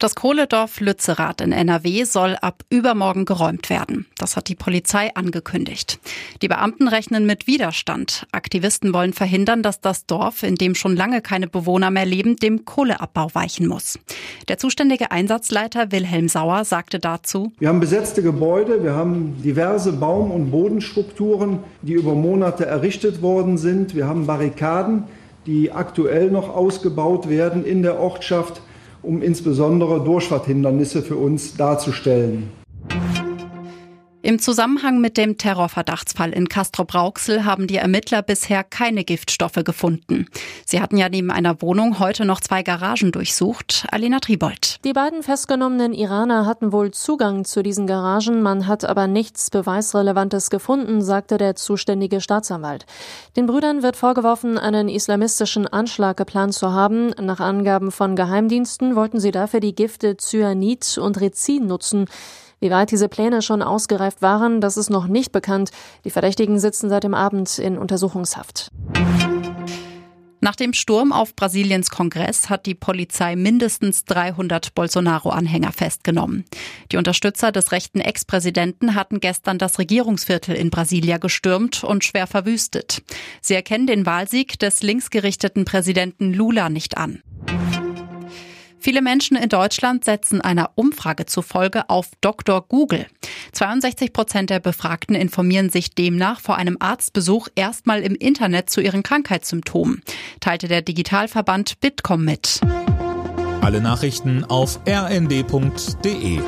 Das Kohledorf Lützerath in NRW soll ab übermorgen geräumt werden. Das hat die Polizei angekündigt. Die Beamten rechnen mit Widerstand. Aktivisten wollen verhindern, dass das Dorf, in dem schon lange keine Bewohner mehr leben, dem Kohleabbau weichen muss. Der zuständige Einsatzleiter Wilhelm Sauer sagte dazu, Wir haben besetzte Gebäude, wir haben diverse Baum- und Bodenstrukturen, die über Monate errichtet worden sind. Wir haben Barrikaden, die aktuell noch ausgebaut werden in der Ortschaft um insbesondere Durchfahrthindernisse für uns darzustellen. Im Zusammenhang mit dem Terrorverdachtsfall in Castrop-Rauxel haben die Ermittler bisher keine Giftstoffe gefunden. Sie hatten ja neben einer Wohnung heute noch zwei Garagen durchsucht. Alina Tribold. Die beiden festgenommenen Iraner hatten wohl Zugang zu diesen Garagen, man hat aber nichts Beweisrelevantes gefunden, sagte der zuständige Staatsanwalt. Den Brüdern wird vorgeworfen, einen islamistischen Anschlag geplant zu haben. Nach Angaben von Geheimdiensten wollten sie dafür die Gifte Cyanid und Rizin nutzen. Wie weit diese Pläne schon ausgereift waren, das ist noch nicht bekannt. Die Verdächtigen sitzen seit dem Abend in Untersuchungshaft. Nach dem Sturm auf Brasiliens Kongress hat die Polizei mindestens 300 Bolsonaro-Anhänger festgenommen. Die Unterstützer des rechten Ex-Präsidenten hatten gestern das Regierungsviertel in Brasilia gestürmt und schwer verwüstet. Sie erkennen den Wahlsieg des linksgerichteten Präsidenten Lula nicht an. Viele Menschen in Deutschland setzen einer Umfrage zufolge auf Dr. Google. 62 Prozent der Befragten informieren sich demnach vor einem Arztbesuch erstmal im Internet zu ihren Krankheitssymptomen, teilte der Digitalverband Bitkom mit. Alle Nachrichten auf rnd.de